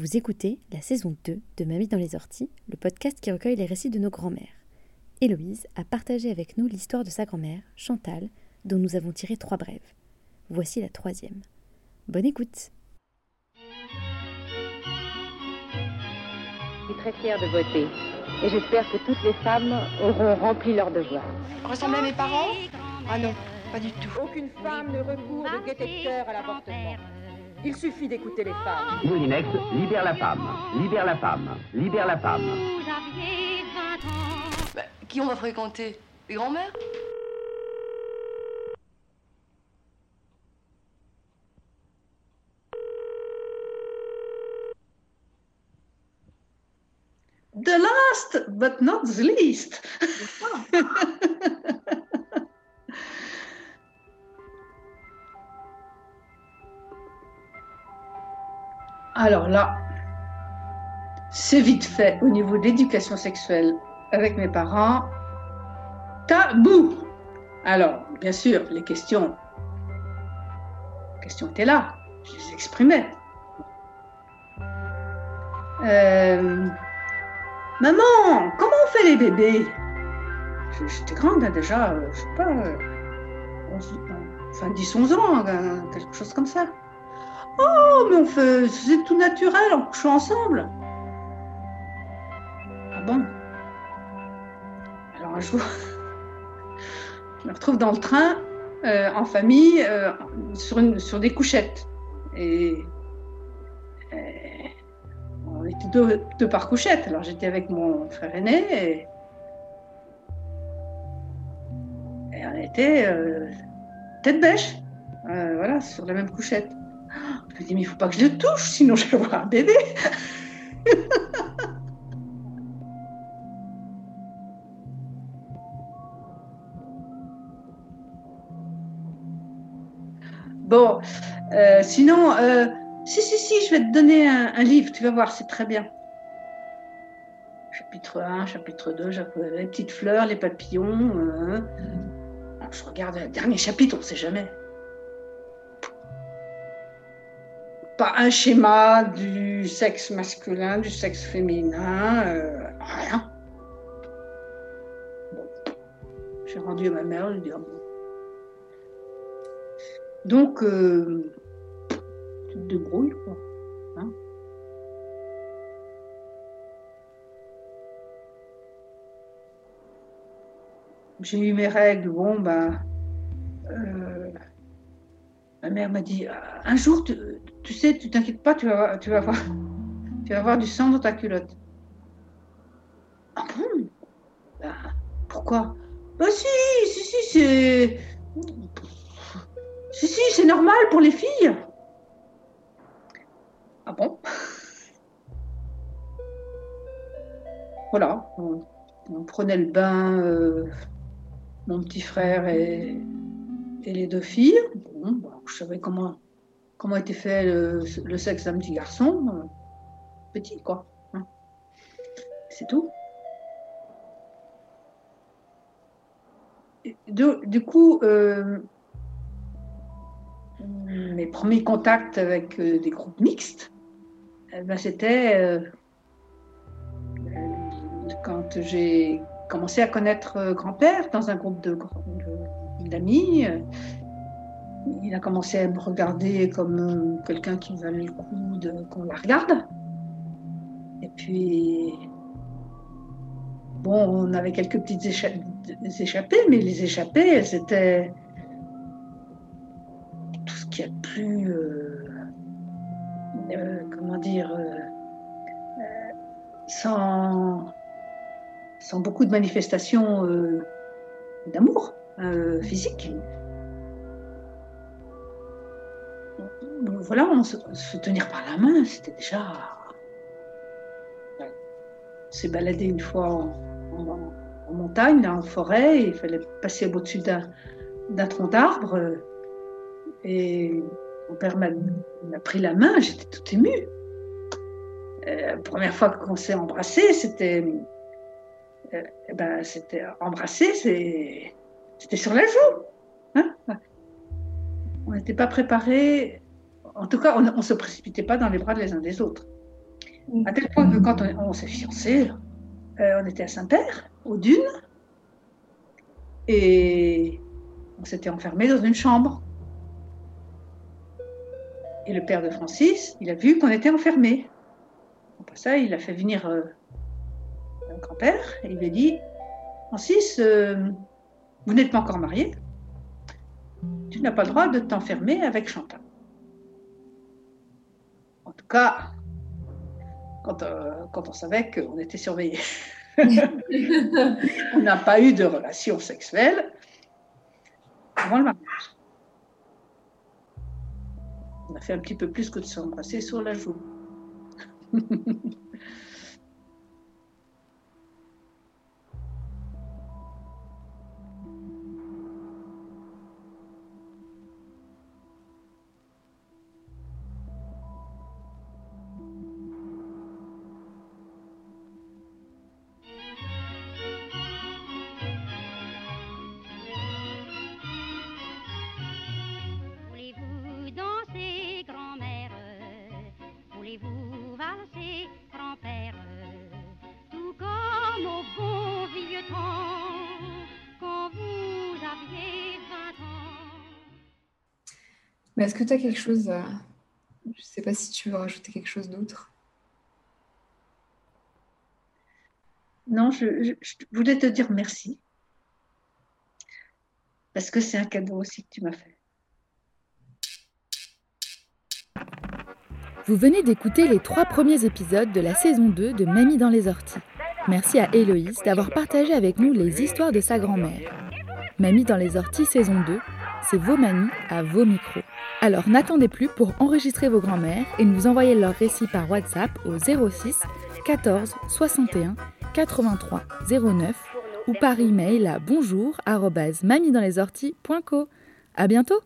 Vous écoutez la saison 2 de Mamie dans les orties, le podcast qui recueille les récits de nos grands-mères. Héloïse a partagé avec nous l'histoire de sa grand-mère, Chantal, dont nous avons tiré trois brèves. Voici la troisième. Bonne écoute Je suis très fière de voter et j'espère que toutes les femmes auront rempli leur devoir. Ressemblez à mes parents? Ah non, pas du tout. Aucune femme ne recourt de détecteur à l'avortement. Il suffit d'écouter les femmes. Moulinex, libère la femme, libère la femme, libère la femme. Bah, qui on va fréquenter? Les grands-mères? The last but not the least. Alors là, c'est vite fait au niveau de l'éducation sexuelle avec mes parents. Tabou. Alors, bien sûr, les questions, questions étaient là, je les exprimais. Euh, Maman, comment on fait les bébés? J'étais grande hein, déjà, euh, je sais pas, euh, 11, enfin 10-11 ans, euh, quelque chose comme ça. Oh, mais on fait, c'est tout naturel en couchant ensemble. Ah bon? Alors un jour, je me retrouve dans le train, euh, en famille, euh, sur, des couchettes. Et euh, on était deux, par couchette. Alors j'étais avec mon frère aîné et, on était tête bêche, voilà, sur la même couchette. Je me dis, mais il faut pas que je le touche, sinon je vais avoir un bébé. bon, euh, sinon, euh, si, si, si, je vais te donner un, livre, tu vas voir, c'est très bien. Chapitre 1, chapitre 2, chapitre- les petites fleurs, les papillons. euh, alors, je regarde le dernier chapitre, on ne sait jamais. Pas un schéma du sexe masculin, du sexe féminin, euh, rien. Bon. J'ai rendu à ma mère, je lui ah bon. Donc, euh, tu te débrouilles, quoi. hein. J'ai eu mes règles, bon, ben. euh, ma mère m'a dit un jour, tu, sais, tu t'inquiètes pas, tu vas, tu, vas voir, tu vas avoir du sang dans ta culotte. Ah bon? Ben, Pourquoi? Bah si, si, si, c'est. Si, si, c'est normal pour les filles. Ah bon? Voilà, on, on prenait le bain, euh, mon petit frère et, et les deux filles. Bon, bah, je savais comment, comment était fait le, sexe d'un petit garçon. euh, petit, quoi. hein. C'est tout. Du, coup, euh, mes premiers contacts avec euh, des groupes mixtes, eh ben, c'était quand j'ai commencé à connaître grand-père dans un groupe de gr- de- d'amis. euh, il a commencé à me regarder comme euh, quelqu'un qui valait le coup qu'on la regarde. Et puis, bon, on avait quelques petites échappées, mais les échappées, elles étaient tout ce qu'il y a de plus, euh, comment dire, sans, beaucoup de manifestations d'amour euh, physique. Voilà, se, tenir par la main, c'était déjà. S'est baladé une fois en, montagne, en forêt, il fallait passer au-dessus d'un tronc d'arbre. euh, Et mon père m'a pris la main, j'étais toute émue. Euh, la première fois qu'on s'est embrassé, c'était. eh ben, c'était embrassé, c'est- c'était sur la joue. hein. on n'était pas préparés. En tout cas, on ne se précipitait pas dans les bras les uns des autres. À tel point que quand on, s'est fiancés, euh, on était à Saint-Père, aux dunes, et on s'était enfermé dans une chambre. Et le père de Francis, il a vu qu'on était enfermés. Pour ça, il a fait venir euh, un grand-père et il lui a dit Francis, euh, vous n'êtes pas encore marié, tu n'as pas le droit de t'enfermer avec Chantal. En tout cas, quand, euh, quand on savait qu'on était surveillé. on n'a pas eu de relation sexuelle avant le mariage. On a fait un petit peu plus que de s'embrasser sur la joue. est-ce que tu as quelque chose à... Je ne sais pas si tu veux rajouter quelque chose d'autre? Non, je, voulais te dire merci. Parce que c'est un cadeau aussi que tu m'as fait. Vous venez d'écouter les trois premiers épisodes de la saison 2 de Mamie dans les orties. Merci à Héloïse d'avoir partagé avec nous les histoires de sa grand-mère. Mamie dans les orties saison 2, c'est vos mamies à vos micros. Alors n'attendez plus pour enregistrer vos grands-mères et nous envoyer leurs récits par WhatsApp au 06 14 61 83 09 ou par email à bonjour@mamiedanslеsorties.co. À bientôt.